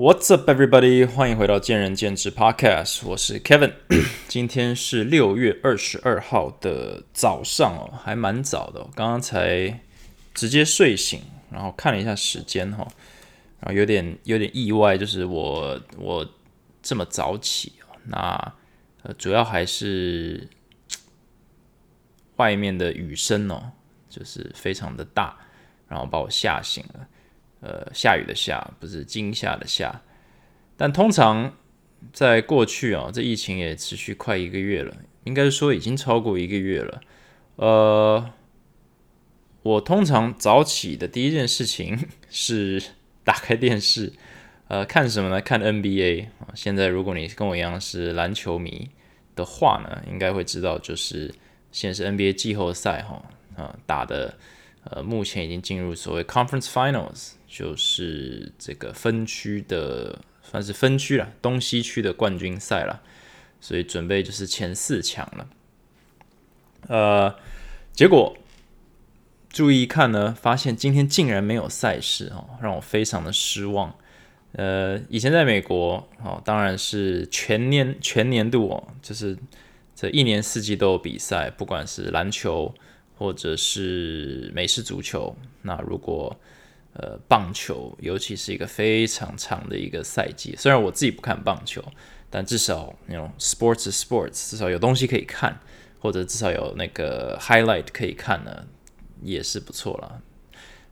What's up, everybody？欢迎回到见仁见智 Podcast，我是 Kevin。今天是六月二十二号的早上哦，还蛮早的。刚刚才直接睡醒，然后看了一下时间哈，然后有点有点意外，就是我我这么早起那呃，主要还是外面的雨声哦，就是非常的大，然后把我吓醒了。呃，下雨的下不是惊吓的吓，但通常在过去啊，这疫情也持续快一个月了，应该说已经超过一个月了。呃，我通常早起的第一件事情 是打开电视，呃，看什么呢？看 NBA 啊。现在如果你跟我一样是篮球迷的话呢，应该会知道，就是现在是 NBA 季后赛哈啊打的，呃，目前已经进入所谓 Conference Finals。就是这个分区的，算是分区了，东西区的冠军赛了，所以准备就是前四强了。呃，结果注意一看呢，发现今天竟然没有赛事哦，让我非常的失望。呃，以前在美国哦，当然是全年全年度哦，就是这一年四季都有比赛，不管是篮球或者是美式足球。那如果呃，棒球尤其是一个非常长的一个赛季。虽然我自己不看棒球，但至少那种 sports sports，至少有东西可以看，或者至少有那个 highlight 可以看呢，也是不错了。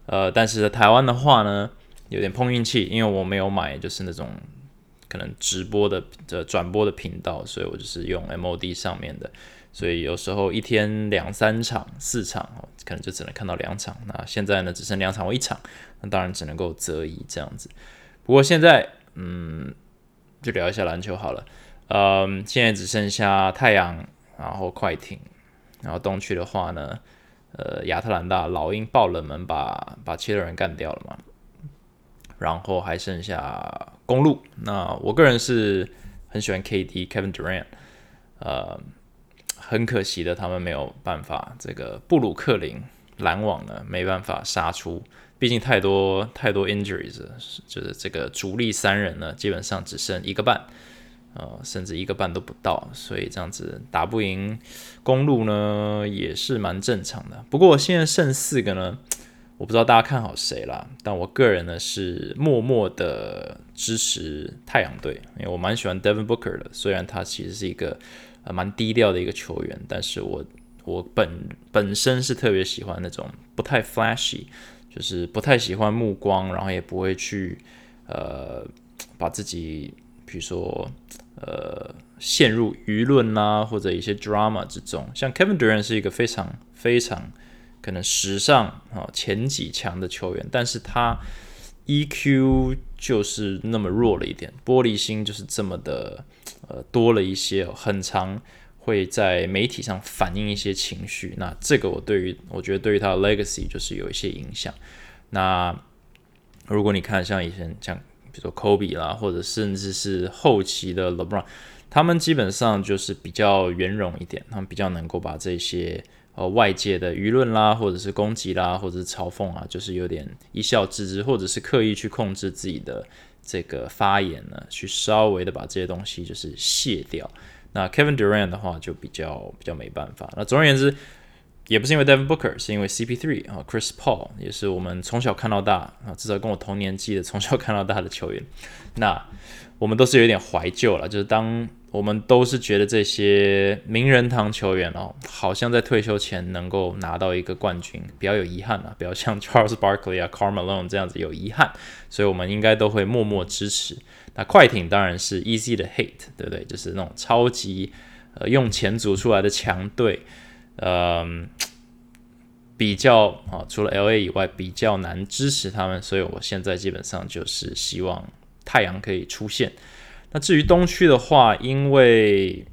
呃，但是在台湾的话呢，有点碰运气，因为我没有买就是那种可能直播的的转播的频道，所以我就是用 MOD 上面的。所以有时候一天两三场、四场，可能就只能看到两场。那现在呢，只剩两场或一场，那当然只能够择一这样子。不过现在，嗯，就聊一下篮球好了。嗯，现在只剩下太阳，然后快艇，然后东区的话呢，呃，亚特兰大老鹰爆冷门，把把七六人干掉了嘛。然后还剩下公路。那我个人是很喜欢 KD Kevin Durant，呃。很可惜的，他们没有办法。这个布鲁克林篮网呢，没办法杀出，毕竟太多太多 injuries，就是这个主力三人呢，基本上只剩一个半，呃，甚至一个半都不到，所以这样子打不赢公路呢，也是蛮正常的。不过现在剩四个呢，我不知道大家看好谁啦，但我个人呢是默默的支持太阳队，因为我蛮喜欢 Devin Booker 的，虽然他其实是一个。呃，蛮低调的一个球员，但是我我本本身是特别喜欢那种不太 flashy，就是不太喜欢目光，然后也不会去呃把自己，比如说呃陷入舆论呐，或者一些 drama 之中。像 Kevin Durant 是一个非常非常可能时尚啊前几强的球员，但是他 EQ 就是那么弱了一点，玻璃心就是这么的。呃，多了一些，很长会在媒体上反映一些情绪。那这个我对于，我觉得对于他的 legacy 就是有一些影响。那如果你看像以前像比如说 Kobe 啦，或者甚至是后期的 LeBron，他们基本上就是比较圆融一点，他们比较能够把这些呃外界的舆论啦，或者是攻击啦，或者是嘲讽啊，就是有点一笑置之，或者是刻意去控制自己的。这个发言呢，去稍微的把这些东西就是卸掉。那 Kevin Durant 的话就比较比较没办法。那总而言之，也不是因为 Devin Booker，是因为 CP3 啊，Chris Paul 也是我们从小看到大啊，至少跟我同年纪的从小看到大的球员。那我们都是有点怀旧了，就是当。我们都是觉得这些名人堂球员哦，好像在退休前能够拿到一个冠军，比较有遗憾啊，比较像 Charles Barkley 啊、Karl Malone 这样子有遗憾，所以我们应该都会默默支持。那快艇当然是 easy 的 hate，对不对？就是那种超级呃用钱组出来的强队，嗯，比较啊，除了 LA 以外比较难支持他们，所以我现在基本上就是希望太阳可以出现。那至于东区的话，因为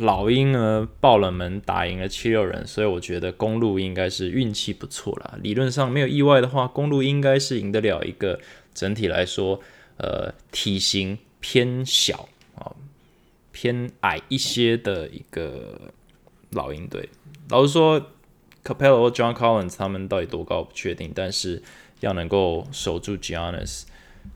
老鹰呢爆了门打赢了七六人，所以我觉得公路应该是运气不错了。理论上没有意外的话，公路应该是赢得了一个整体来说，呃，体型偏小啊、偏矮一些的一个老鹰队。老实说，Capello John Collins 他们到底多高不确定，但是要能够守住 Giannis。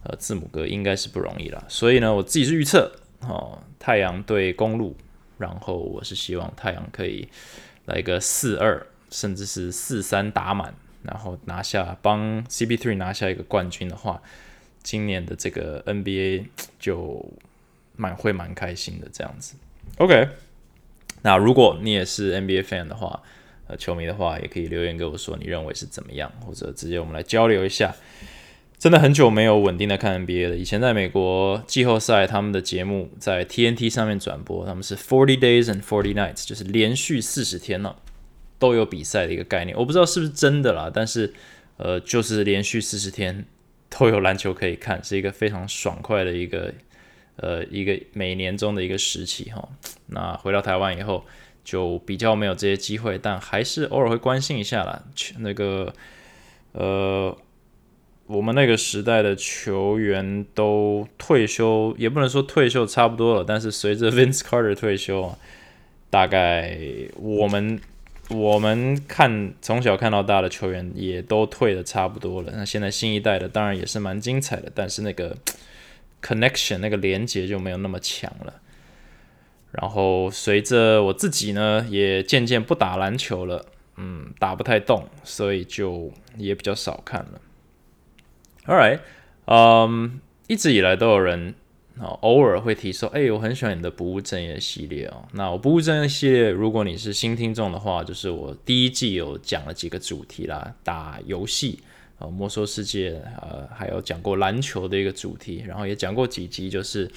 呃字母哥应该是不容易了。所以呢，我自己是预测哦，太阳对公路，然后我是希望太阳可以来个四二，甚至是四三打满，然后拿下帮 CP3 拿下一个冠军的话，今年的这个 NBA 就蛮会蛮开心的这样子。OK，那如果你也是 NBA fan 的话，呃，球迷的话也可以留言给我说你认为是怎么样，或者直接我们来交流一下。真的很久没有稳定的看 NBA 了。以前在美国季后赛，他们的节目在 TNT 上面转播，他们是 Forty Days and Forty Nights，就是连续四十天呢都有比赛的一个概念。我不知道是不是真的啦，但是呃，就是连续四十天都有篮球可以看，是一个非常爽快的一个呃一个每年中的一个时期哈。那回到台湾以后。就比较没有这些机会，但还是偶尔会关心一下啦。那个，呃，我们那个时代的球员都退休，也不能说退休差不多了，但是随着 Vince Carter 退休啊，大概我们我们看从小看到大的球员也都退的差不多了。那现在新一代的当然也是蛮精彩的，但是那个 connection 那个连接就没有那么强了。然后随着我自己呢，也渐渐不打篮球了，嗯，打不太动，所以就也比较少看了。All right，嗯，一直以来都有人啊，偶尔会提说，哎，我很喜欢你的不务正业系列哦。那我不务正业系列，如果你是新听众的话，就是我第一季有讲了几个主题啦，打游戏。呃，魔兽世界，呃，还有讲过篮球的一个主题，然后也讲过几集，就是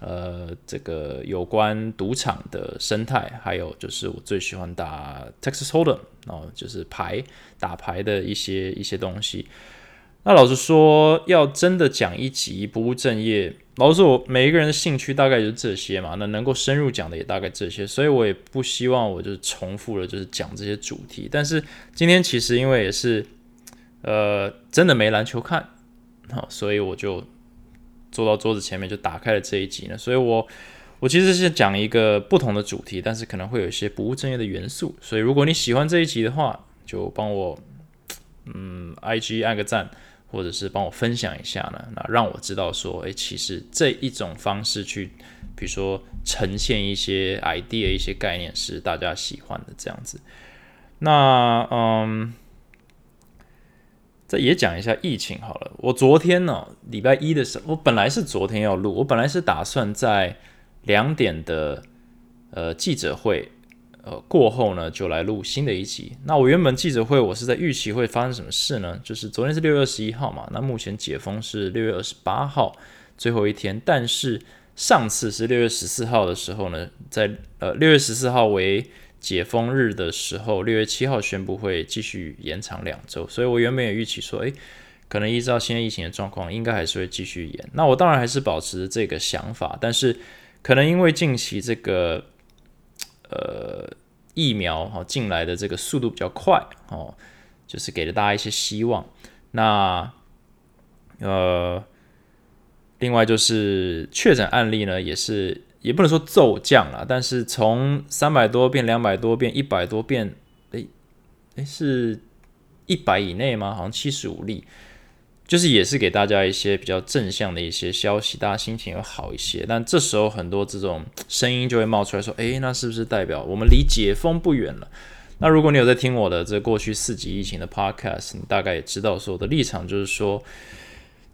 呃，这个有关赌场的生态，还有就是我最喜欢打 Texas Hold'em，哦就是牌打牌的一些一些东西。那老实说，要真的讲一集不务正业，老实说，我每一个人的兴趣大概就是这些嘛，那能够深入讲的也大概这些，所以我也不希望我就是重复了，就是讲这些主题。但是今天其实因为也是。呃，真的没篮球看，好，所以我就坐到桌子前面就打开了这一集呢。所以我我其实是讲一个不同的主题，但是可能会有一些不务正业的元素。所以如果你喜欢这一集的话，就帮我嗯，IG 按个赞，或者是帮我分享一下呢，那让我知道说，诶，其实这一种方式去，比如说呈现一些 idea、一些概念是大家喜欢的这样子。那嗯。再也讲一下疫情好了。我昨天呢，礼拜一的时候，我本来是昨天要录，我本来是打算在两点的呃记者会呃过后呢，就来录新的一集。那我原本记者会，我是在预期会发生什么事呢？就是昨天是六月二十一号嘛，那目前解封是六月二十八号最后一天，但是上次是六月十四号的时候呢，在呃六月十四号为解封日的时候，六月七号宣布会继续延长两周，所以我原本也预期说，诶，可能依照现在疫情的状况，应该还是会继续延。那我当然还是保持这个想法，但是可能因为近期这个呃疫苗哈进来的这个速度比较快哦，就是给了大家一些希望。那呃，另外就是确诊案例呢，也是。也不能说骤降了，但是从三百多变两百多变一百多变，诶诶，是一百以内吗？好像七十五例，就是也是给大家一些比较正向的一些消息，大家心情会好一些。但这时候很多这种声音就会冒出来说：“诶，那是不是代表我们离解封不远了？”那如果你有在听我的这过去四级疫情的 podcast，你大概也知道说我的立场就是说，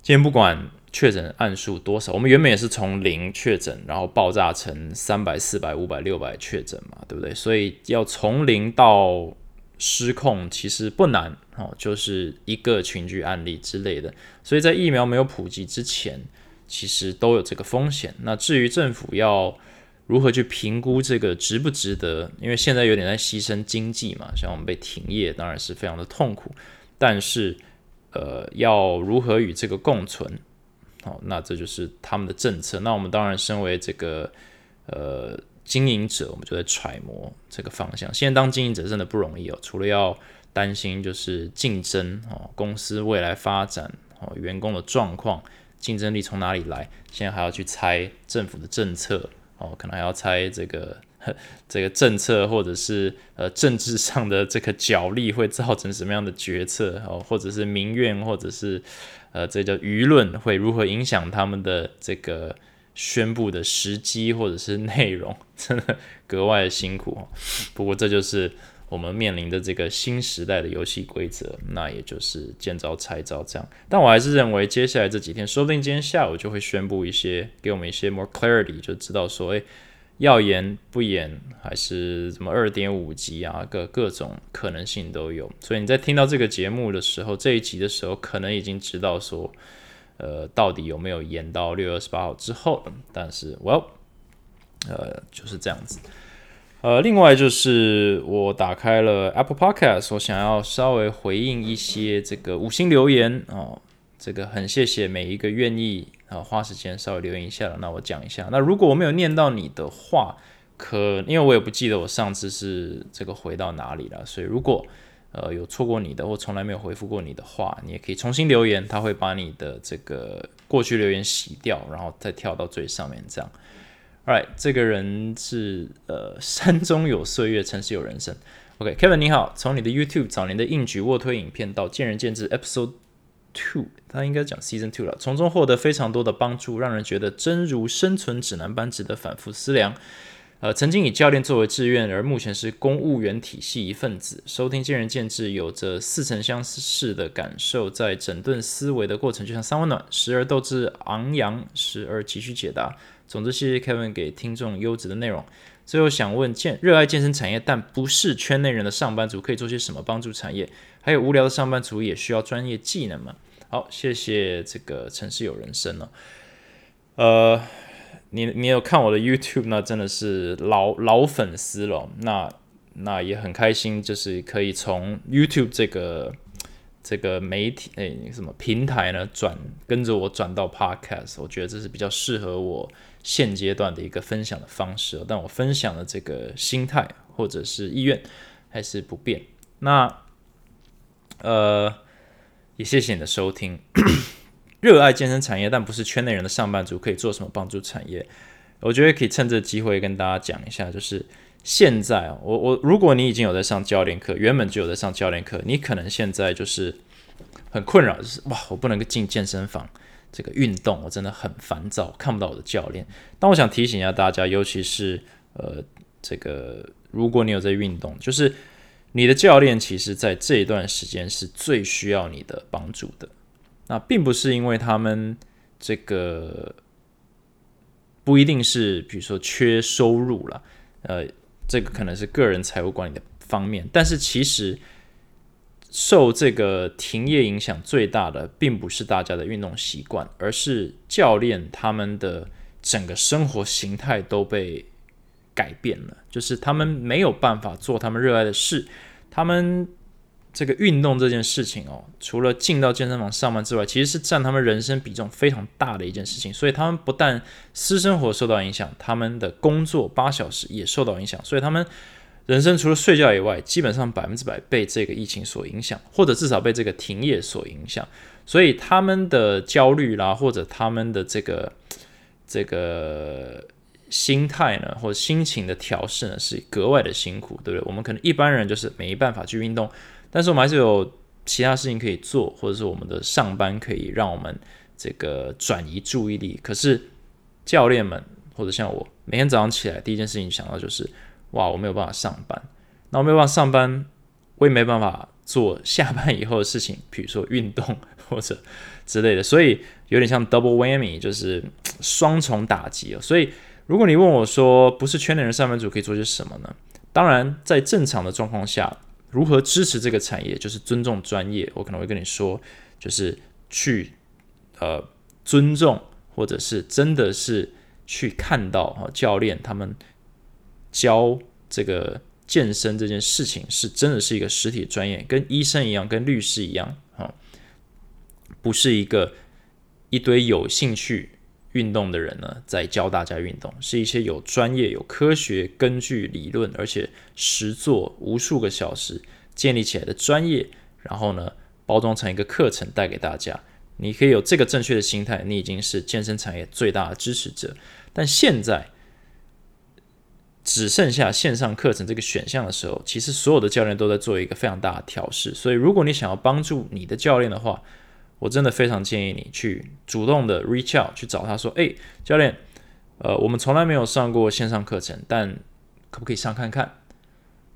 今天不管。确诊案数多少？我们原本也是从零确诊，然后爆炸成三百、四百、五百、六百确诊嘛，对不对？所以要从零到失控，其实不难哦，就是一个群聚案例之类的。所以在疫苗没有普及之前，其实都有这个风险。那至于政府要如何去评估这个值不值得？因为现在有点在牺牲经济嘛，像我们被停业，当然是非常的痛苦。但是，呃，要如何与这个共存？好，那这就是他们的政策。那我们当然身为这个呃经营者，我们就在揣摩这个方向。现在当经营者真的不容易哦，除了要担心就是竞争哦，公司未来发展哦，员工的状况，竞争力从哪里来？现在还要去猜政府的政策哦，可能还要猜这个 这个政策或者是呃政治上的这个角力会造成什么样的决策哦，或者是民怨，或者是呃这叫舆论会如何影响他们的这个宣布的时机或者是内容，真的格外的辛苦。不过这就是我们面临的这个新时代的游戏规则，那也就是见招拆招这样。但我还是认为接下来这几天，说不定今天下午就会宣布一些，给我们一些 more clarity，就知道说，诶。要演不演，还是什么二点五级啊？各各种可能性都有。所以你在听到这个节目的时候，这一集的时候，可能已经知道说，呃，到底有没有演到六月二十八号之后了。但是，Well，呃，就是这样子。呃，另外就是我打开了 Apple Podcast，我想要稍微回应一些这个五星留言哦。这个很谢谢每一个愿意啊花时间稍微留言一下的，那我讲一下。那如果我没有念到你的话，可因为我也不记得我上次是这个回到哪里了，所以如果呃有错过你的或从来没有回复过你的话，你也可以重新留言，他会把你的这个过去留言洗掉，然后再跳到最上面这样。Alright，这个人是呃山中有岁月，城市有人生。OK，Kevin 你好，从你的 YouTube 早年的硬举卧推影片到见仁见智 Episode。Two，他应该讲 Season Two 了，从中获得非常多的帮助，让人觉得真如生存指南般值得反复思量。呃，曾经以教练作为志愿，而目前是公务员体系一份子，收听见仁见智，有着似曾相识的感受，在整顿思维的过程就像三温暖，时而斗志昂扬，时而急需解答。总之，谢谢 Kevin 给听众优质的内容。最后想问，健热爱健身产业但不是圈内人的上班族可以做些什么帮助产业？还有无聊的上班族也需要专业技能吗？好，谢谢这个城市有人生哦。呃，你你有看我的 YouTube 那真的是老老粉丝了。那那也很开心，就是可以从 YouTube 这个这个媒体诶什么平台呢转跟着我转到 Podcast，我觉得这是比较适合我现阶段的一个分享的方式。但我分享的这个心态或者是意愿还是不变。那呃。也谢谢你的收听。热爱健身产业但不是圈内人的上班族可以做什么帮助产业？我觉得可以趁这机会跟大家讲一下，就是现在，我我如果你已经有在上教练课，原本就有在上教练课，你可能现在就是很困扰，就是哇，我不能够进健身房这个运动，我真的很烦躁，看不到我的教练。但我想提醒一下大家，尤其是呃，这个如果你有在运动，就是。你的教练其实，在这一段时间是最需要你的帮助的。那并不是因为他们这个不一定是，比如说缺收入了，呃，这个可能是个人财务管理的方面。但是其实受这个停业影响最大的，并不是大家的运动习惯，而是教练他们的整个生活形态都被。改变了，就是他们没有办法做他们热爱的事。他们这个运动这件事情哦，除了进到健身房上班之外，其实是占他们人生比重非常大的一件事情。所以他们不但私生活受到影响，他们的工作八小时也受到影响。所以他们人生除了睡觉以外，基本上百分之百被这个疫情所影响，或者至少被这个停业所影响。所以他们的焦虑啦，或者他们的这个这个。心态呢，或者心情的调试呢，是格外的辛苦，对不对？我们可能一般人就是没办法去运动，但是我们还是有其他事情可以做，或者是我们的上班可以让我们这个转移注意力。可是教练们或者像我，每天早上起来第一件事情想到就是，哇，我没有办法上班，那我没有办法上班，我也没办法做下班以后的事情，比如说运动或者之类的，所以有点像 double whammy，就是双重打击哦，所以。如果你问我说，不是圈内人上班族可以做些什么呢？当然，在正常的状况下，如何支持这个产业，就是尊重专业。我可能会跟你说，就是去呃尊重，或者是真的是去看到哈教练他们教这个健身这件事情，是真的是一个实体专业，跟医生一样，跟律师一样哈，不是一个一堆有兴趣。运动的人呢，在教大家运动，是一些有专业、有科学根据、理论，而且实做无数个小时建立起来的专业，然后呢，包装成一个课程带给大家。你可以有这个正确的心态，你已经是健身产业最大的支持者。但现在只剩下线上课程这个选项的时候，其实所有的教练都在做一个非常大的调试。所以，如果你想要帮助你的教练的话，我真的非常建议你去主动的 reach out 去找他说：“诶，教练，呃，我们从来没有上过线上课程，但可不可以上看看？”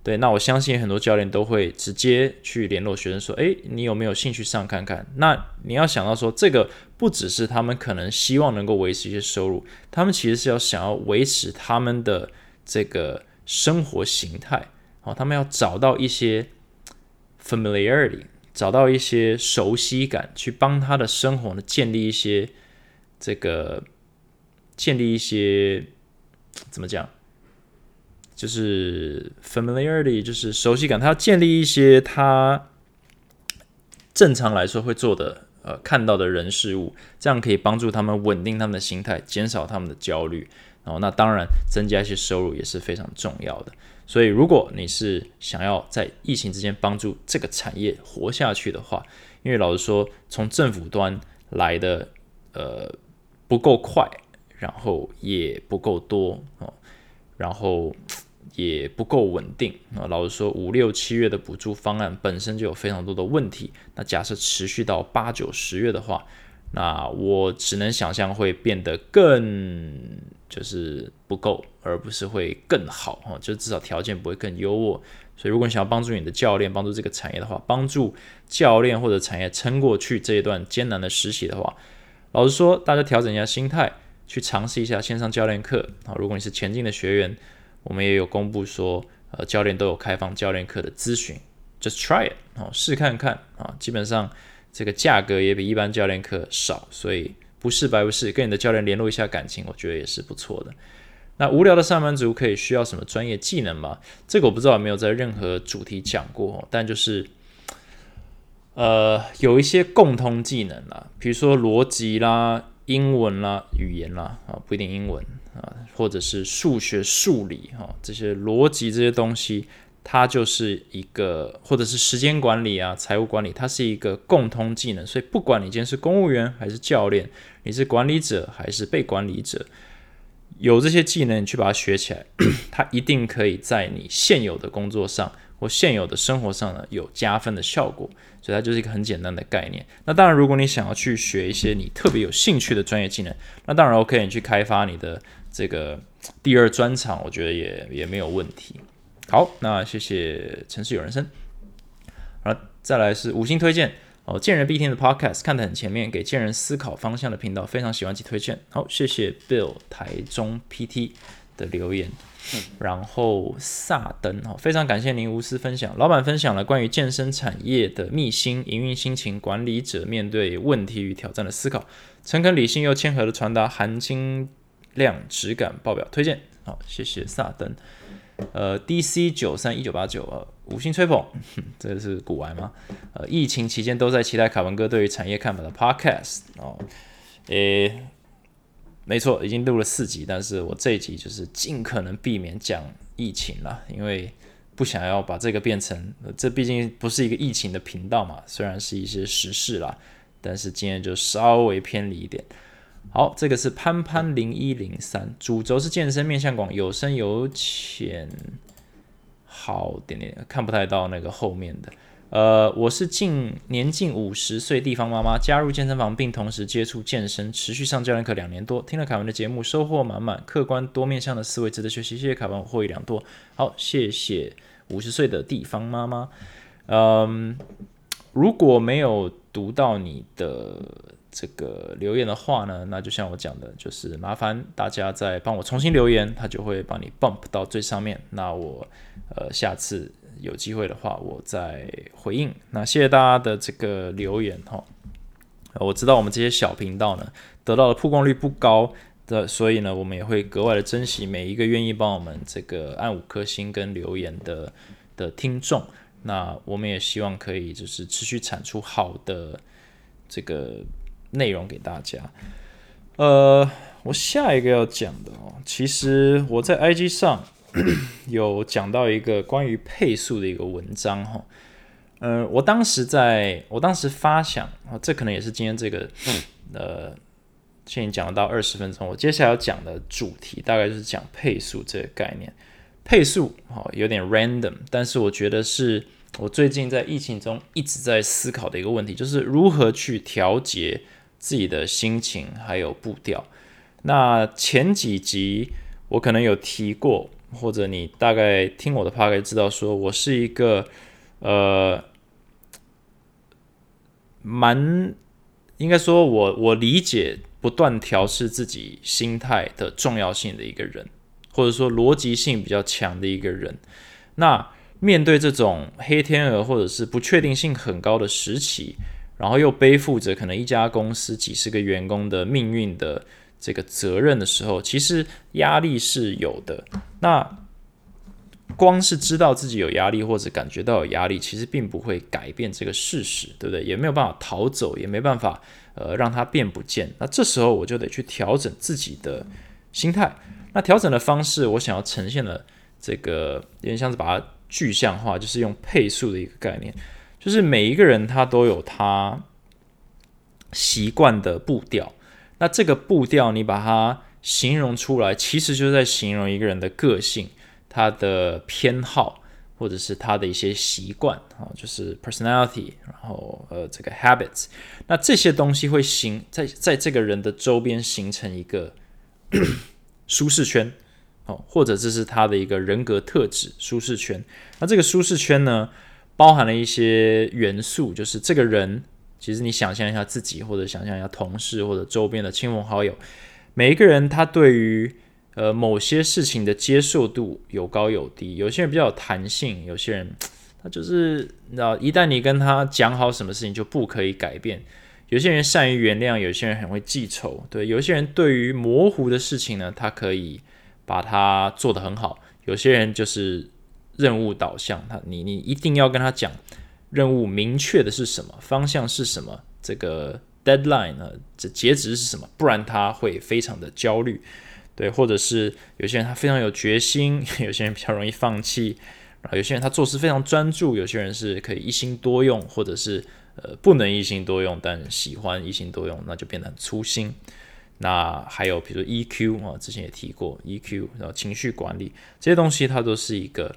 对，那我相信很多教练都会直接去联络学生说：“诶，你有没有兴趣上看看？”那你要想到说，这个不只是他们可能希望能够维持一些收入，他们其实是要想要维持他们的。这个生活形态，哦，他们要找到一些 familiarity，找到一些熟悉感，去帮他的生活呢建立一些这个建立一些怎么讲，就是 familiarity，就是熟悉感，他要建立一些他正常来说会做的呃看到的人事物，这样可以帮助他们稳定他们的心态，减少他们的焦虑。哦，那当然，增加一些收入也是非常重要的。所以，如果你是想要在疫情之间帮助这个产业活下去的话，因为老实说，从政府端来的呃不够快，然后也不够多哦，然后也不够稳定啊。老实说，五六七月的补助方案本身就有非常多的问题。那假设持续到八九十月的话，那我只能想象会变得更就是不够，而不是会更好哈，就至少条件不会更优渥。所以，如果你想要帮助你的教练，帮助这个产业的话，帮助教练或者产业撑过去这一段艰难的实习的话，老实说，大家调整一下心态，去尝试一下线上教练课啊。如果你是前进的学员，我们也有公布说，呃，教练都有开放教练课的咨询，just try it 哦，试看看啊，基本上。这个价格也比一般教练课少，所以不是白不是，跟你的教练联络一下感情，我觉得也是不错的。那无聊的上班族可以需要什么专业技能吗？这个我不知道有没有在任何主题讲过，但就是呃有一些共通技能啦，比如说逻辑啦、英文啦、语言啦啊，不一定英文啊，或者是数学、数理哈这些逻辑这些东西。它就是一个，或者是时间管理啊、财务管理，它是一个共通技能。所以，不管你今天是公务员还是教练，你是管理者还是被管理者，有这些技能，你去把它学起来，它一定可以在你现有的工作上或现有的生活上呢有加分的效果。所以，它就是一个很简单的概念。那当然，如果你想要去学一些你特别有兴趣的专业技能，那当然 OK，你去开发你的这个第二专长，我觉得也也没有问题。好，那谢谢城市有人生。好，再来是五星推荐哦，见人必听的 Podcast 看得很前面，给见人思考方向的频道，非常喜欢及推荐。好，谢谢 Bill 台中 PT 的留言。然后萨登哦，非常感谢您无私分享，老板分享了关于健身产业的秘辛、营运心情、管理者面对问题与挑战的思考，诚恳理性又谦和的传达含金量、质感爆表，推荐。好，谢谢萨登。呃，DC 九三一九八九，啊，五星吹捧，这是古玩吗？呃，疫情期间都在期待卡文哥对于产业看法的 Podcast 哦，诶，没错，已经录了四集，但是我这一集就是尽可能避免讲疫情了，因为不想要把这个变成，这毕竟不是一个疫情的频道嘛，虽然是一些时事啦，但是今天就稍微偏离一点。好，这个是潘潘零一零三，主轴是健身，面向广，有深有浅。好点点看不太到那个后面的。呃，我是近年近五十岁地方妈妈，加入健身房并同时接触健身，持续上教练课两年多，听了凯文的节目，收获满满，客观多面向的思维值得学习。谢谢凯文，我获益良多。好，谢谢五十岁的地方妈妈。嗯，如果没有读到你的。这个留言的话呢，那就像我讲的，就是麻烦大家再帮我重新留言，他就会帮你 bump 到最上面。那我呃下次有机会的话，我再回应。那谢谢大家的这个留言哈。我知道我们这些小频道呢，得到的曝光率不高的，所以呢，我们也会格外的珍惜每一个愿意帮我们这个按五颗星跟留言的的听众。那我们也希望可以就是持续产出好的这个。内容给大家，呃，我下一个要讲的哦，其实我在 IG 上 有讲到一个关于配速的一个文章哈，呃，我当时在我当时发想啊，这可能也是今天这个呃，现在讲到二十分钟，我接下来要讲的主题大概就是讲配速这个概念。配速哦有点 random，但是我觉得是我最近在疫情中一直在思考的一个问题，就是如何去调节自己的心情还有步调。那前几集我可能有提过，或者你大概听我的 p o 知道，说我是一个呃蛮应该说我我理解。不断调试自己心态的重要性的一个人，或者说逻辑性比较强的一个人，那面对这种黑天鹅或者是不确定性很高的时期，然后又背负着可能一家公司几十个员工的命运的这个责任的时候，其实压力是有的。那光是知道自己有压力或者感觉到有压力，其实并不会改变这个事实，对不对？也没有办法逃走，也没办法。呃，让它变不见。那这时候我就得去调整自己的心态。那调整的方式，我想要呈现的这个有点像是把它具象化，就是用配速的一个概念，就是每一个人他都有他习惯的步调。那这个步调你把它形容出来，其实就是在形容一个人的个性，他的偏好。或者是他的一些习惯啊，就是 personality，然后呃这个 habits，那这些东西会形在在这个人的周边形成一个 舒适圈哦，或者这是他的一个人格特质舒适圈。那这个舒适圈呢，包含了一些元素，就是这个人其实你想象一下自己，或者想象一下同事或者周边的亲朋好友，每一个人他对于呃，某些事情的接受度有高有低，有些人比较有弹性，有些人他就是你知道，一旦你跟他讲好什么事情就不可以改变。有些人善于原谅，有些人很会记仇。对，有些人对于模糊的事情呢，他可以把它做得很好。有些人就是任务导向，他你你一定要跟他讲任务明确的是什么，方向是什么，这个 deadline 呢，这截止是什么，不然他会非常的焦虑。对，或者是有些人他非常有决心，有些人比较容易放弃，然后有些人他做事非常专注，有些人是可以一心多用，或者是呃不能一心多用，但喜欢一心多用，那就变得很粗心。那还有比如 EQ 啊，之前也提过 EQ，然后情绪管理这些东西，它都是一个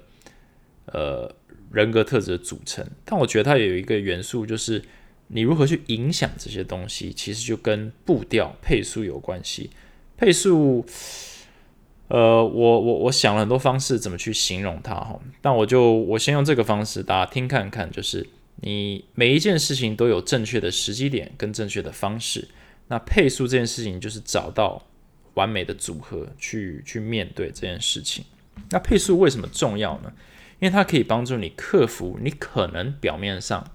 呃人格特质的组成。但我觉得它有一个元素，就是你如何去影响这些东西，其实就跟步调配速有关系。配速，呃，我我我想了很多方式怎么去形容它哈，但我就我先用这个方式，大家听看看，就是你每一件事情都有正确的时机点跟正确的方式，那配速这件事情就是找到完美的组合去去面对这件事情。那配速为什么重要呢？因为它可以帮助你克服你可能表面上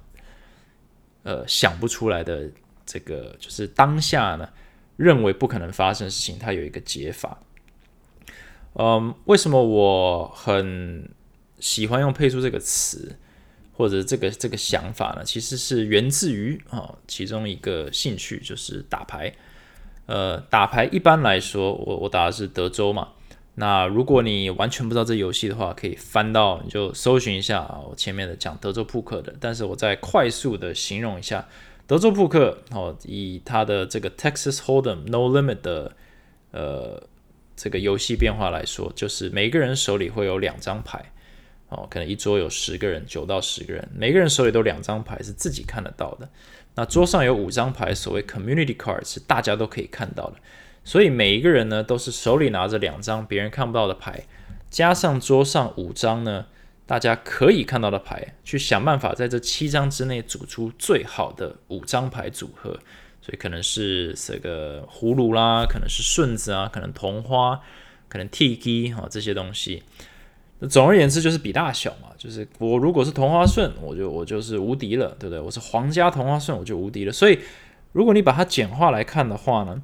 呃想不出来的这个，就是当下呢。认为不可能发生的事情，它有一个解法。嗯，为什么我很喜欢用“配速”这个词，或者这个这个想法呢？其实是源自于啊，其中一个兴趣就是打牌。呃，打牌一般来说，我我打的是德州嘛。那如果你完全不知道这游戏的话，可以翻到你就搜寻一下，我前面的讲德州扑克的。但是我再快速的形容一下。德州扑克哦，以它的这个 Texas Hold'em No Limit 的呃这个游戏变化来说，就是每个人手里会有两张牌哦，可能一桌有十个人，九到十个人，每个人手里都两张牌是自己看得到的。那桌上有五张牌，所谓 Community Cards 是大家都可以看到的。所以每一个人呢，都是手里拿着两张别人看不到的牌，加上桌上五张呢。大家可以看到的牌，去想办法在这七张之内组出最好的五张牌组合，所以可能是这个葫芦啦，可能是顺子啊，可能同花，可能 T G 啊这些东西。那总而言之就是比大小嘛，就是我如果是同花顺，我就我就是无敌了，对不对？我是皇家同花顺，我就无敌了。所以如果你把它简化来看的话呢，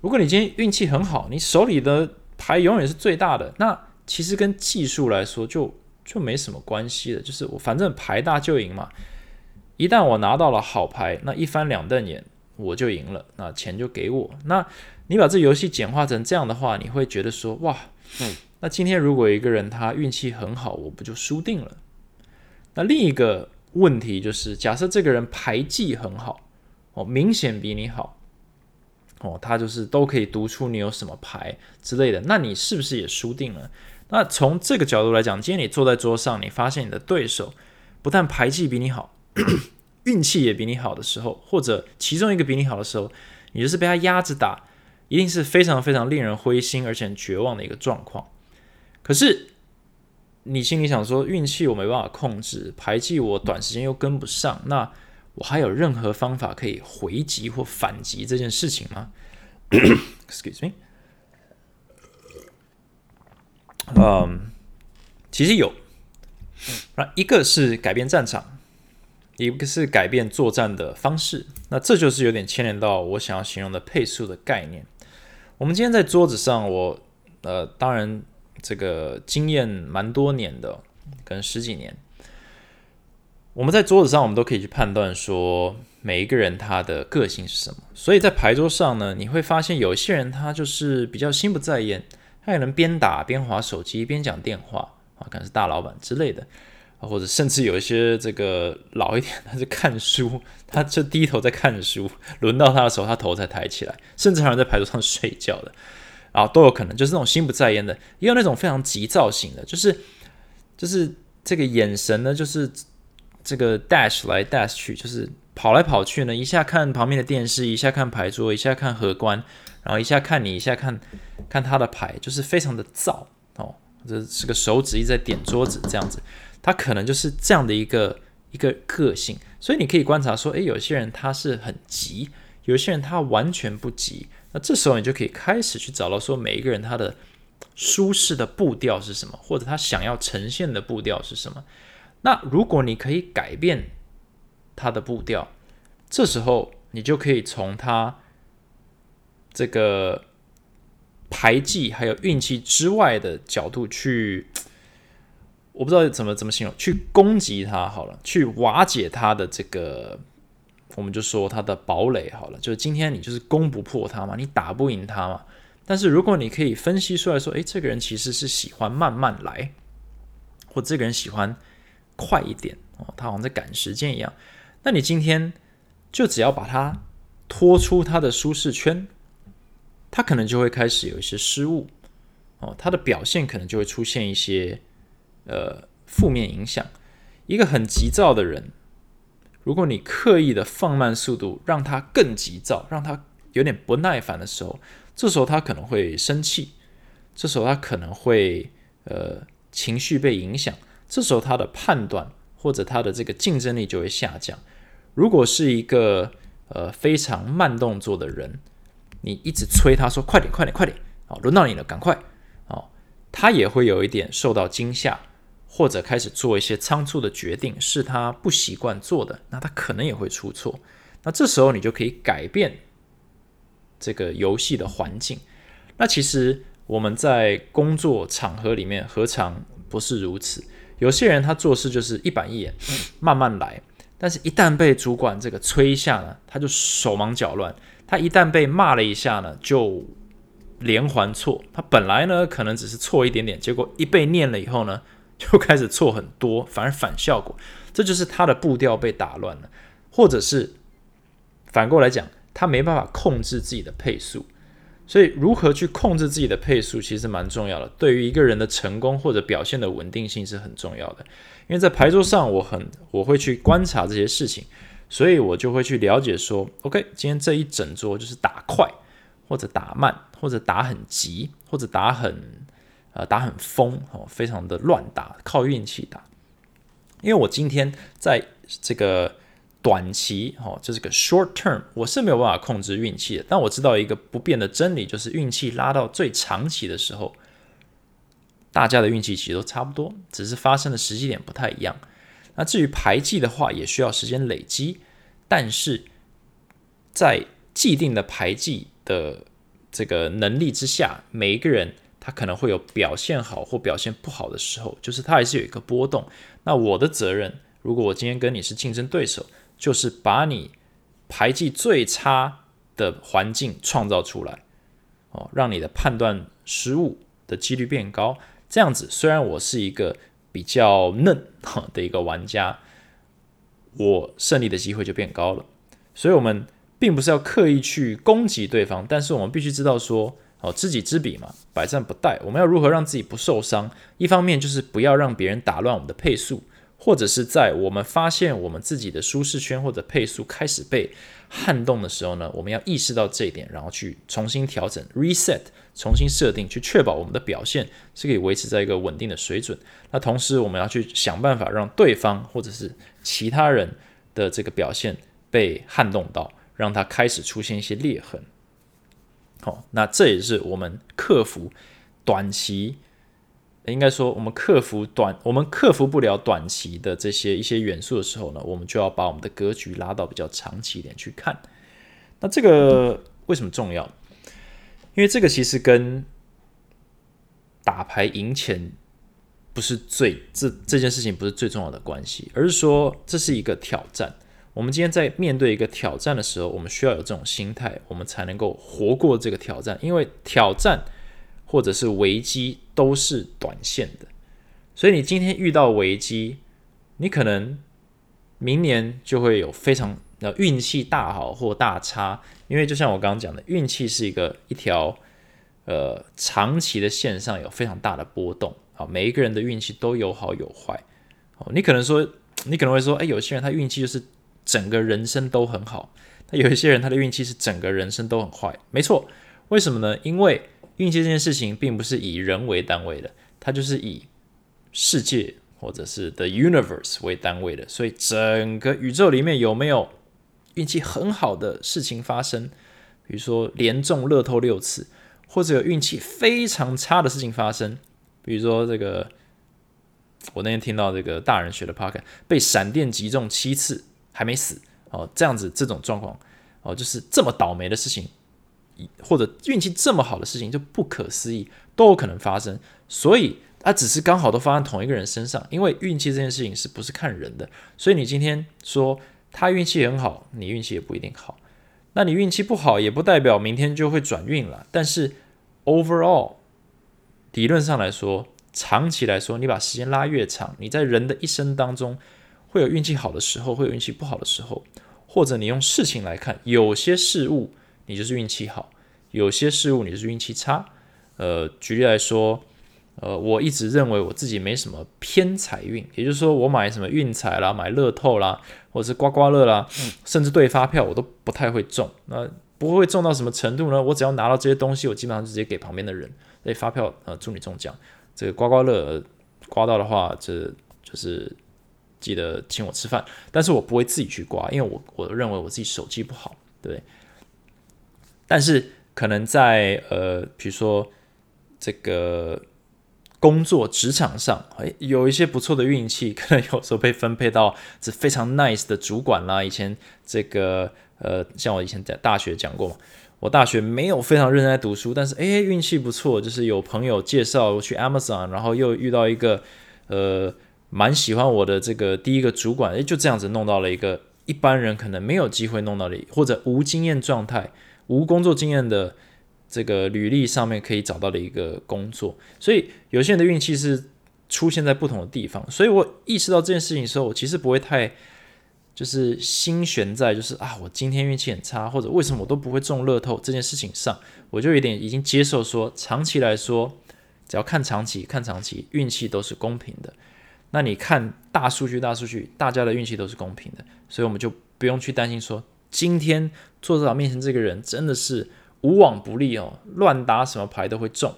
如果你今天运气很好，你手里的牌永远是最大的，那其实跟技术来说就。就没什么关系的，就是我反正牌大就赢嘛。一旦我拿到了好牌，那一翻两瞪眼我就赢了，那钱就给我。那你把这游戏简化成这样的话，你会觉得说哇，那今天如果一个人他运气很好，我不就输定了？那另一个问题就是，假设这个人牌技很好，哦，明显比你好，哦，他就是都可以读出你有什么牌之类的，那你是不是也输定了？那从这个角度来讲，今天你坐在桌上，你发现你的对手不但牌技比你好，运气也比你好的时候，或者其中一个比你好的时候，你就是被他压着打，一定是非常非常令人灰心而且绝望的一个状况。可是你心里想说，运气我没办法控制，牌技我短时间又跟不上，那我还有任何方法可以回击或反击这件事情吗？Excuse me。嗯，其实有，那一个是改变战场，一个是改变作战的方式。那这就是有点牵连到我想要形容的配速的概念。我们今天在桌子上，我呃，当然这个经验蛮多年的，可能十几年。我们在桌子上，我们都可以去判断说每一个人他的个性是什么。所以在牌桌上呢，你会发现有些人他就是比较心不在焉。他可能边打边划手机边讲电话啊，可能是大老板之类的，或者甚至有一些这个老一点，他是看书，他就低头在看书，轮到他的时候，他头才抬起来，甚至还有在牌桌上睡觉的啊，都有可能，就是那种心不在焉的，也有那种非常急躁型的，就是就是这个眼神呢，就是这个 dash 来 dash 去，就是跑来跑去呢，一下看旁边的电视，一下看牌桌，一下看荷官。然后一下看你，一下看看他的牌，就是非常的燥哦。这是个手指一直在点桌子这样子，他可能就是这样的一个一个个性。所以你可以观察说，诶，有些人他是很急，有些人他完全不急。那这时候你就可以开始去找到说，每一个人他的舒适的步调是什么，或者他想要呈现的步调是什么。那如果你可以改变他的步调，这时候你就可以从他。这个牌技还有运气之外的角度去，我不知道怎么怎么形容，去攻击他好了，去瓦解他的这个，我们就说他的堡垒好了。就是今天你就是攻不破他嘛，你打不赢他嘛。但是如果你可以分析出来说，诶，这个人其实是喜欢慢慢来，或这个人喜欢快一点哦，他好像在赶时间一样。那你今天就只要把他拖出他的舒适圈。他可能就会开始有一些失误，哦，他的表现可能就会出现一些呃负面影响。一个很急躁的人，如果你刻意的放慢速度，让他更急躁，让他有点不耐烦的时候，这时候他可能会生气，这时候他可能会呃情绪被影响，这时候他的判断或者他的这个竞争力就会下降。如果是一个呃非常慢动作的人。你一直催他说：“快点，快点，快点！哦，轮到你了，赶快！”哦，他也会有一点受到惊吓，或者开始做一些仓促的决定，是他不习惯做的，那他可能也会出错。那这时候你就可以改变这个游戏的环境。那其实我们在工作场合里面何尝不是如此？有些人他做事就是一板一眼，慢慢来，但是一旦被主管这个催一下呢，他就手忙脚乱。他一旦被骂了一下呢，就连环错。他本来呢可能只是错一点点，结果一被念了以后呢，就开始错很多，反而反效果。这就是他的步调被打乱了，或者是反过来讲，他没办法控制自己的配速。所以，如何去控制自己的配速，其实蛮重要的。对于一个人的成功或者表现的稳定性是很重要的。因为在牌桌上，我很我会去观察这些事情。所以我就会去了解说，OK，今天这一整桌就是打快，或者打慢，或者打很急，或者打很呃打很疯哦，非常的乱打，靠运气打。因为我今天在这个短期哦，这是个 short term，我是没有办法控制运气的。但我知道一个不变的真理，就是运气拉到最长期的时候，大家的运气其实都差不多，只是发生的时机点不太一样。那至于排技的话，也需要时间累积，但是在既定的排技的这个能力之下，每一个人他可能会有表现好或表现不好的时候，就是他还是有一个波动。那我的责任，如果我今天跟你是竞争对手，就是把你排技最差的环境创造出来，哦，让你的判断失误的几率变高。这样子，虽然我是一个。比较嫩的一个玩家，我胜利的机会就变高了。所以，我们并不是要刻意去攻击对方，但是我们必须知道说，哦，知己知彼嘛，百战不殆。我们要如何让自己不受伤？一方面就是不要让别人打乱我们的配速，或者是在我们发现我们自己的舒适圈或者配速开始被撼动的时候呢，我们要意识到这一点，然后去重新调整，reset，重新设定，去确保我们的表现是可以维持在一个稳定的水准。那同时，我们要去想办法让对方或者是其他人的这个表现被撼动到，让他开始出现一些裂痕。好，那这也是我们克服短期，应该说我们克服短，我们克服不了短期的这些一些元素的时候呢，我们就要把我们的格局拉到比较长期一点去看。那这个为什么重要？因为这个其实跟打牌赢钱不是最这这件事情不是最重要的关系，而是说这是一个挑战。我们今天在面对一个挑战的时候，我们需要有这种心态，我们才能够活过这个挑战。因为挑战或者是危机都是短线的，所以你今天遇到危机，你可能明年就会有非常呃运气大好或大差。因为就像我刚刚讲的，运气是一个一条呃长期的线上有非常大的波动啊，每一个人的运气都有好有坏。哦，你可能说，你可能会说，哎，有些人他运气就是。整个人生都很好，那有一些人他的运气是整个人生都很坏，没错。为什么呢？因为运气这件事情并不是以人为单位的，它就是以世界或者是 the universe 为单位的。所以整个宇宙里面有没有运气很好的事情发生？比如说连中乐透六次，或者有运气非常差的事情发生，比如说这个我那天听到这个大人学的 park 被闪电击中七次。还没死哦，这样子这种状况哦，就是这么倒霉的事情，或者运气这么好的事情就不可思议都有可能发生，所以它只是刚好都发生同一个人身上，因为运气这件事情是不是看人的？所以你今天说他运气很好，你运气也不一定好，那你运气不好也不代表明天就会转运了。但是 overall 理论上来说，长期来说，你把时间拉越长，你在人的一生当中。会有运气好的时候，会有运气不好的时候，或者你用事情来看，有些事物你就是运气好，有些事物你就是运气差。呃，举例来说，呃，我一直认为我自己没什么偏财运，也就是说，我买什么运彩啦，买乐透啦，或者是刮刮乐啦，甚至对发票我都不太会中。那不会中到什么程度呢？我只要拿到这些东西，我基本上就直接给旁边的人。那发票呃，祝你中奖。这个刮刮乐刮到的话，这就是。记得请我吃饭，但是我不会自己去刮，因为我我认为我自己手气不好，对。但是可能在呃，比如说这个工作职场上，哎，有一些不错的运气，可能有时候被分配到是非常 nice 的主管啦。以前这个呃，像我以前在大学讲过嘛，我大学没有非常认真在读书，但是哎，运气不错，就是有朋友介绍我去 Amazon，然后又遇到一个呃。蛮喜欢我的这个第一个主管，诶，就这样子弄到了一个一般人可能没有机会弄到的，或者无经验状态、无工作经验的这个履历上面可以找到的一个工作。所以有些人的运气是出现在不同的地方。所以我意识到这件事情的时候，我其实不会太就是心悬在就是啊，我今天运气很差，或者为什么我都不会中乐透这件事情上，我就有点已经接受说，长期来说，只要看长期，看长期，运气都是公平的。那你看大数据，大数据，大家的运气都是公平的，所以我们就不用去担心说，今天坐在我面前这个人真的是无往不利哦，乱打什么牌都会中，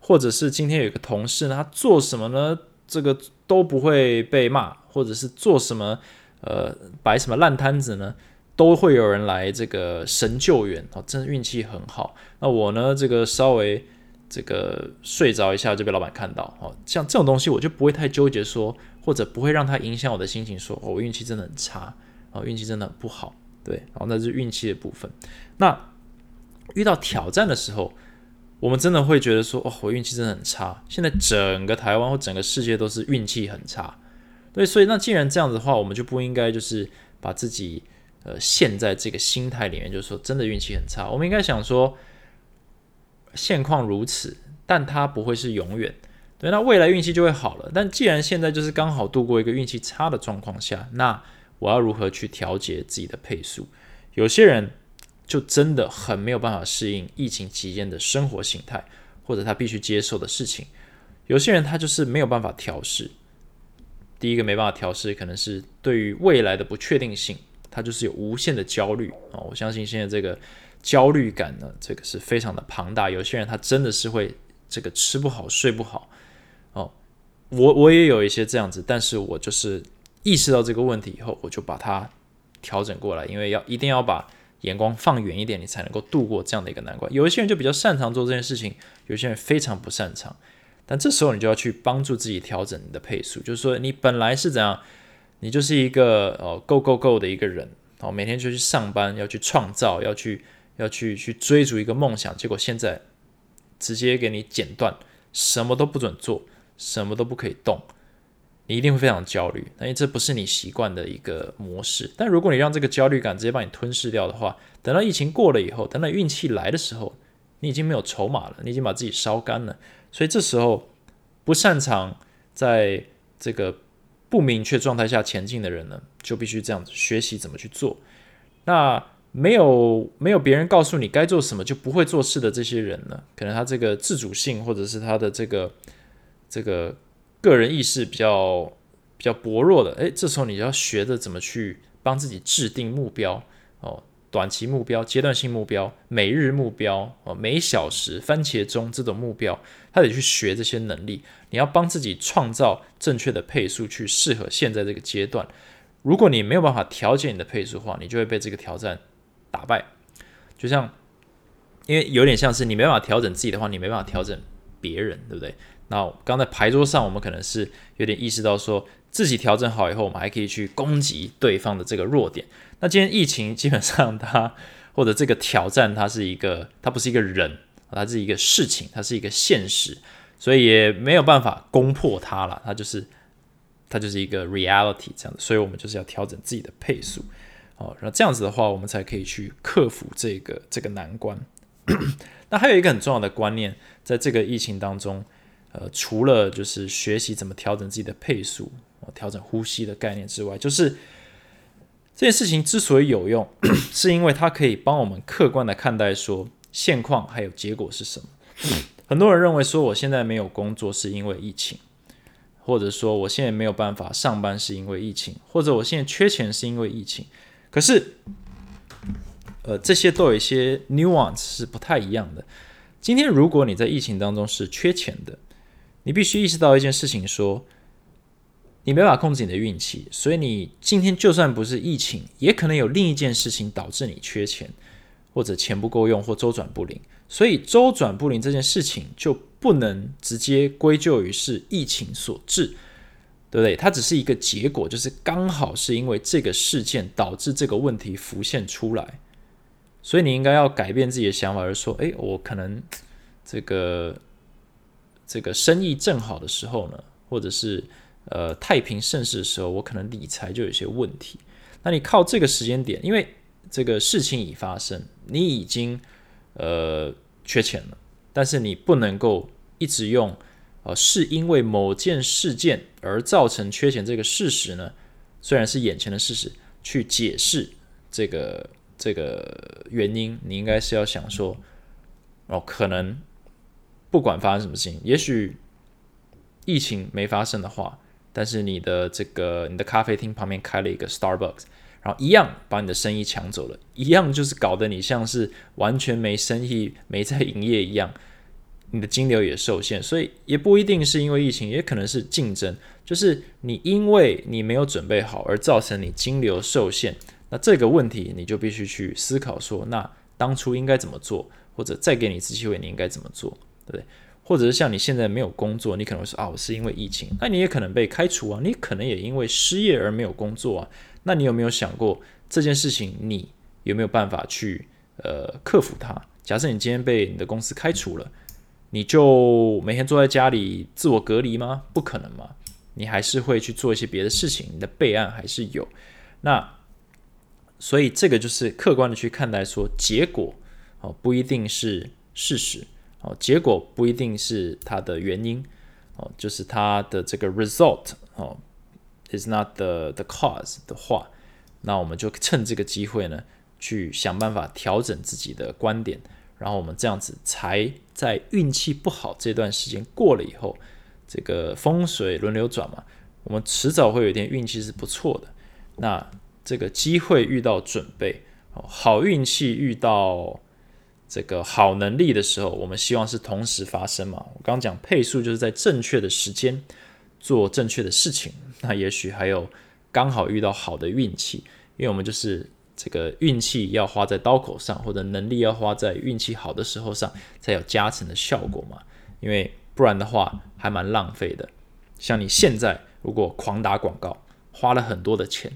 或者是今天有一个同事呢，他做什么呢，这个都不会被骂，或者是做什么，呃，摆什么烂摊子呢，都会有人来这个神救援哦，真的运气很好。那我呢，这个稍微。这个睡着一下就被老板看到，哦，像这种东西我就不会太纠结说，或者不会让他影响我的心情，说我运气真的很差，哦，运气真的很不好，对，然后那是运气的部分。那遇到挑战的时候，我们真的会觉得说，哦，我运气真的很差。现在整个台湾或整个世界都是运气很差，对，所以那既然这样子的话，我们就不应该就是把自己呃陷在这个心态里面，就是说真的运气很差，我们应该想说。现况如此，但它不会是永远。对，那未来运气就会好了。但既然现在就是刚好度过一个运气差的状况下，那我要如何去调节自己的配速？有些人就真的很没有办法适应疫情期间的生活形态，或者他必须接受的事情。有些人他就是没有办法调试。第一个没办法调试，可能是对于未来的不确定性，他就是有无限的焦虑啊！我相信现在这个焦虑感呢，这个是非常的庞大。有些人他真的是会这个吃不好睡不好哦。我我也有一些这样子，但是我就是意识到这个问题以后，我就把它调整过来，因为要一定要把眼光放远一点，你才能够度过这样的一个难关。有一些人就比较擅长做这件事情，有些人非常不擅长。但这时候你就要去帮助自己调整你的配速，就是说你本来是怎样，你就是一个哦 go go go 的一个人哦，每天就去上班，要去创造，要去要去去追逐一个梦想，结果现在直接给你剪断，什么都不准做，什么都不可以动，你一定会非常焦虑，因为这不是你习惯的一个模式。但如果你让这个焦虑感直接把你吞噬掉的话，等到疫情过了以后，等到运气来的时候，你已经没有筹码了，你已经把自己烧干了。所以这时候，不擅长在这个不明确状态下前进的人呢，就必须这样子学习怎么去做。那没有没有别人告诉你该做什么就不会做事的这些人呢，可能他这个自主性或者是他的这个这个个人意识比较比较薄弱的，诶，这时候你就要学着怎么去帮自己制定目标哦。短期目标、阶段性目标、每日目标、哦每小时番茄钟这种目标，他得去学这些能力。你要帮自己创造正确的配速，去适合现在这个阶段。如果你没有办法调节你的配速的话，你就会被这个挑战打败。就像，因为有点像是你没办法调整自己的话，你没办法调整别人，对不对？那刚在牌桌上，我们可能是有点意识到说。自己调整好以后，我们还可以去攻击对方的这个弱点。那今天疫情基本上它或者这个挑战，它是一个，它不是一个人，它是一个事情，它是一个现实，所以也没有办法攻破它了。它就是它就是一个 reality 这样的，所以我们就是要调整自己的配速，哦，那这样子的话，我们才可以去克服这个这个难关。那还有一个很重要的观念，在这个疫情当中，呃，除了就是学习怎么调整自己的配速。调整呼吸的概念之外，就是这件事情之所以有用，是因为它可以帮我们客观的看待说现况还有结果是什么。很多人认为说我现在没有工作是因为疫情，或者说我现在没有办法上班是因为疫情，或者我现在缺钱是因为疫情。可是，呃，这些都有一些 nuance 是不太一样的。今天如果你在疫情当中是缺钱的，你必须意识到一件事情说。你没法控制你的运气，所以你今天就算不是疫情，也可能有另一件事情导致你缺钱，或者钱不够用，或周转不灵。所以周转不灵这件事情就不能直接归咎于是疫情所致，对不对？它只是一个结果，就是刚好是因为这个事件导致这个问题浮现出来。所以你应该要改变自己的想法，而说：诶，我可能这个这个生意正好的时候呢，或者是。呃，太平盛世的时候，我可能理财就有些问题。那你靠这个时间点，因为这个事情已发生，你已经呃缺钱了，但是你不能够一直用呃是因为某件事件而造成缺钱这个事实呢？虽然是眼前的事实，去解释这个这个原因，你应该是要想说，哦，可能不管发生什么事情，也许疫情没发生的话。但是你的这个你的咖啡厅旁边开了一个 Starbucks，然后一样把你的生意抢走了，一样就是搞得你像是完全没生意、没在营业一样，你的金流也受限，所以也不一定是因为疫情，也可能是竞争，就是你因为你没有准备好而造成你金流受限，那这个问题你就必须去思考说，那当初应该怎么做，或者再给你一次机会，你应该怎么做，对不对？或者是像你现在没有工作，你可能会说啊，我是因为疫情，那你也可能被开除啊，你可能也因为失业而没有工作啊。那你有没有想过这件事情？你有没有办法去呃克服它？假设你今天被你的公司开除了，你就每天坐在家里自我隔离吗？不可能嘛，你还是会去做一些别的事情，你的备案还是有。那所以这个就是客观的去看待，说结果哦不一定是事实。哦，结果不一定是它的原因，哦，就是它的这个 result 哦，is not the the cause 的话，那我们就趁这个机会呢，去想办法调整自己的观点，然后我们这样子才在运气不好这段时间过了以后，这个风水轮流转嘛，我们迟早会有一天运气是不错的。那这个机会遇到准备，好运气遇到这个好能力的时候，我们希望是同时发生嘛。我刚刚讲配速就是在正确的时间做正确的事情，那也许还有刚好遇到好的运气，因为我们就是。这个运气要花在刀口上，或者能力要花在运气好的时候上，才有加成的效果嘛？因为不然的话还蛮浪费的。像你现在如果狂打广告，花了很多的钱，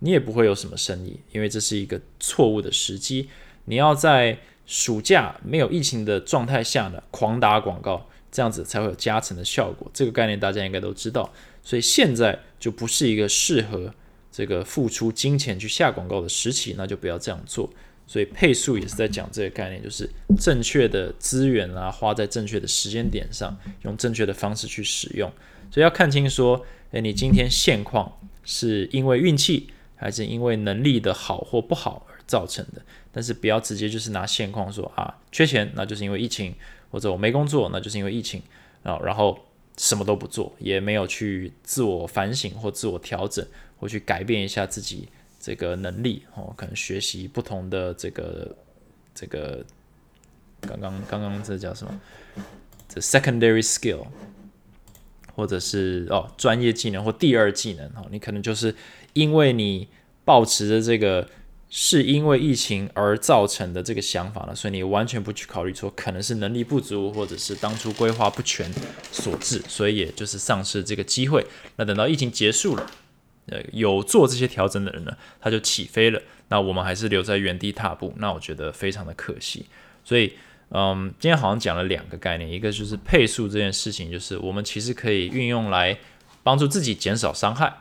你也不会有什么生意，因为这是一个错误的时机。你要在暑假没有疫情的状态下呢，狂打广告，这样子才会有加成的效果。这个概念大家应该都知道，所以现在就不是一个适合。这个付出金钱去下广告的时期，那就不要这样做。所以配速也是在讲这个概念，就是正确的资源啊，花在正确的时间点上，用正确的方式去使用。所以要看清说，诶，你今天现况是因为运气，还是因为能力的好或不好而造成的？但是不要直接就是拿现况说啊，缺钱那就是因为疫情，或者我没工作那就是因为疫情啊，然后什么都不做，也没有去自我反省或自我调整。或去改变一下自己这个能力哦，可能学习不同的这个这个刚刚刚刚这叫什么？这 secondary skill，或者是哦专业技能或第二技能哦，你可能就是因为你保持着这个是因为疫情而造成的这个想法呢，所以你完全不去考虑说可能是能力不足或者是当初规划不全所致，所以也就是丧失这个机会。那等到疫情结束了。呃，有做这些调整的人呢，他就起飞了。那我们还是留在原地踏步，那我觉得非常的可惜。所以，嗯，今天好像讲了两个概念，一个就是配速这件事情，就是我们其实可以运用来帮助自己减少伤害，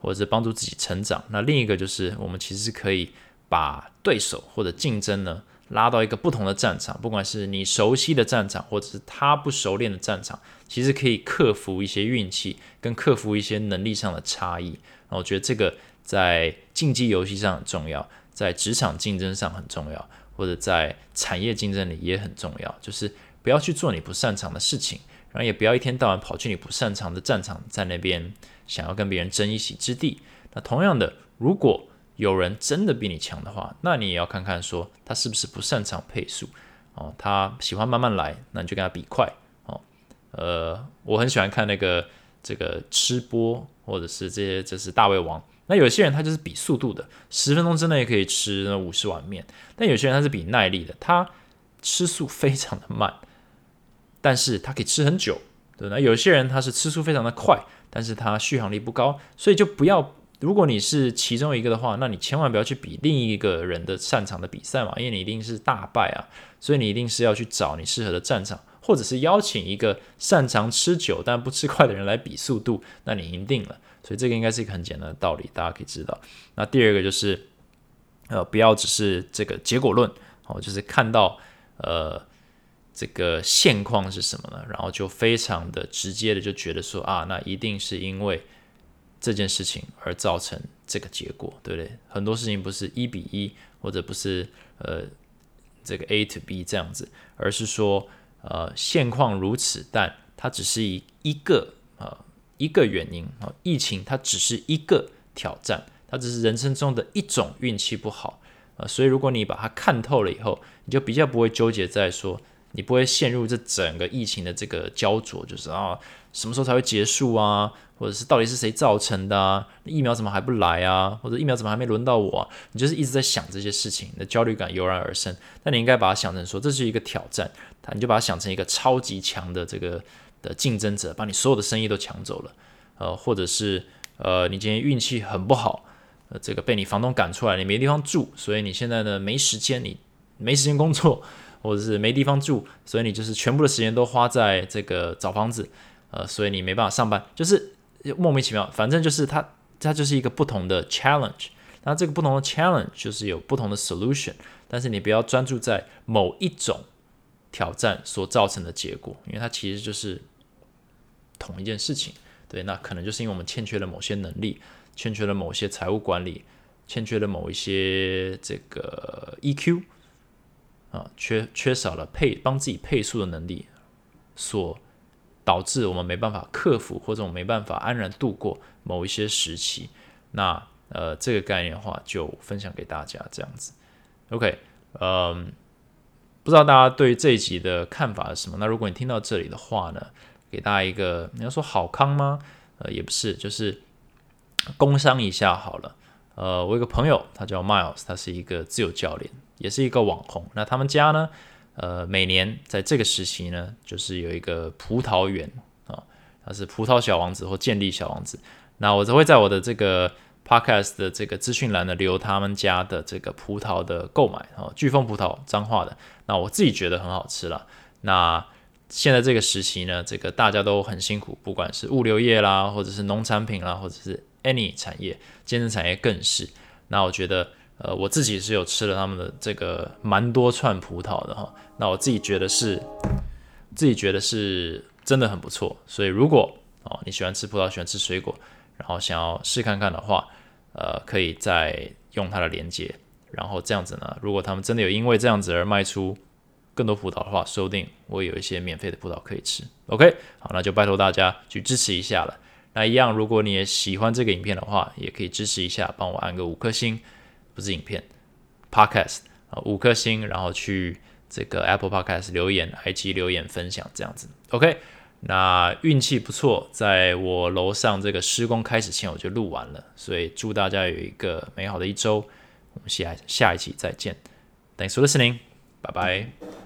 或者是帮助自己成长。那另一个就是我们其实是可以把对手或者竞争呢拉到一个不同的战场，不管是你熟悉的战场，或者是他不熟练的战场，其实可以克服一些运气，跟克服一些能力上的差异。我觉得这个在竞技游戏上很重要，在职场竞争上很重要，或者在产业竞争里也很重要。就是不要去做你不擅长的事情，然后也不要一天到晚跑去你不擅长的战场，在那边想要跟别人争一席之地。那同样的，如果有人真的比你强的话，那你也要看看说他是不是不擅长配速哦，他喜欢慢慢来，那你就跟他比快哦。呃，我很喜欢看那个。这个吃播或者是这些，这是大胃王。那有些人他就是比速度的，十分钟之内可以吃那五十碗面。但有些人他是比耐力的，他吃速非常的慢，但是他可以吃很久。对，那有些人他是吃速非常的快，但是他续航力不高。所以就不要，如果你是其中一个的话，那你千万不要去比另一个人的擅长的比赛嘛，因为你一定是大败啊。所以你一定是要去找你适合的战场。或者是邀请一个擅长吃久但不吃快的人来比速度，那你赢定了。所以这个应该是一个很简单的道理，大家可以知道。那第二个就是，呃，不要只是这个结果论，哦，就是看到呃这个现况是什么呢？然后就非常的直接的就觉得说啊，那一定是因为这件事情而造成这个结果，对不对？很多事情不是一比一，或者不是呃这个 A to B 这样子，而是说。呃，现况如此，但它只是一一个呃一个原因啊，疫情它只是一个挑战，它只是人生中的一种运气不好呃，所以如果你把它看透了以后，你就比较不会纠结在说，你不会陷入这整个疫情的这个焦灼，就是啊什么时候才会结束啊？或者是到底是谁造成的啊？疫苗怎么还不来啊？或者疫苗怎么还没轮到我？你就是一直在想这些事情，你的焦虑感油然而生。但你应该把它想成说，这是一个挑战，它你就把它想成一个超级强的这个的竞争者，把你所有的生意都抢走了。呃，或者是呃，你今天运气很不好，呃，这个被你房东赶出来，你没地方住，所以你现在呢没时间，你没时间工作，或者是没地方住，所以你就是全部的时间都花在这个找房子，呃，所以你没办法上班，就是。莫名其妙，反正就是它，它就是一个不同的 challenge。那这个不同的 challenge 就是有不同的 solution，但是你不要专注在某一种挑战所造成的结果，因为它其实就是同一件事情。对，那可能就是因为我们欠缺了某些能力，欠缺了某些财务管理，欠缺了某一些这个 EQ 啊，缺缺少了配帮自己配速的能力，所导致我们没办法克服或者我们没办法安然度过某一些时期。那呃，这个概念的话，就分享给大家这样子。OK，嗯，不知道大家对这一集的看法是什么？那如果你听到这里的话呢，给大家一个你要说好康吗？呃，也不是，就是工商一下好了。呃，我有个朋友，他叫 Miles，他是一个自由教练，也是一个网红。那他们家呢，呃，每年在这个时期呢，就是有一个葡萄园啊，它是葡萄小王子或建立小王子。那我则会在我的这个 Podcast 的这个资讯栏呢，留他们家的这个葡萄的购买哦，飓风葡萄脏话的。那我自己觉得很好吃了。那现在这个时期呢，这个大家都很辛苦，不管是物流业啦，或者是农产品啦，或者是 any 产业，健身产业更是。那我觉得，呃，我自己是有吃了他们的这个蛮多串葡萄的哈。那我自己觉得是，自己觉得是真的很不错。所以如果哦你喜欢吃葡萄，喜欢吃水果，然后想要试看看的话，呃，可以再用它的连接，然后这样子呢，如果他们真的有因为这样子而卖出更多葡萄的话，说不定我有一些免费的葡萄可以吃。OK，好，那就拜托大家去支持一下了。那一样，如果你也喜欢这个影片的话，也可以支持一下，帮我按个五颗星，不是影片，Podcast 啊，五颗星，然后去这个 Apple Podcast 留言，IG 留言分享这样子。OK，那运气不错，在我楼上这个施工开始前我就录完了，所以祝大家有一个美好的一周。我们下下一期再见，Thanks for listening，拜拜。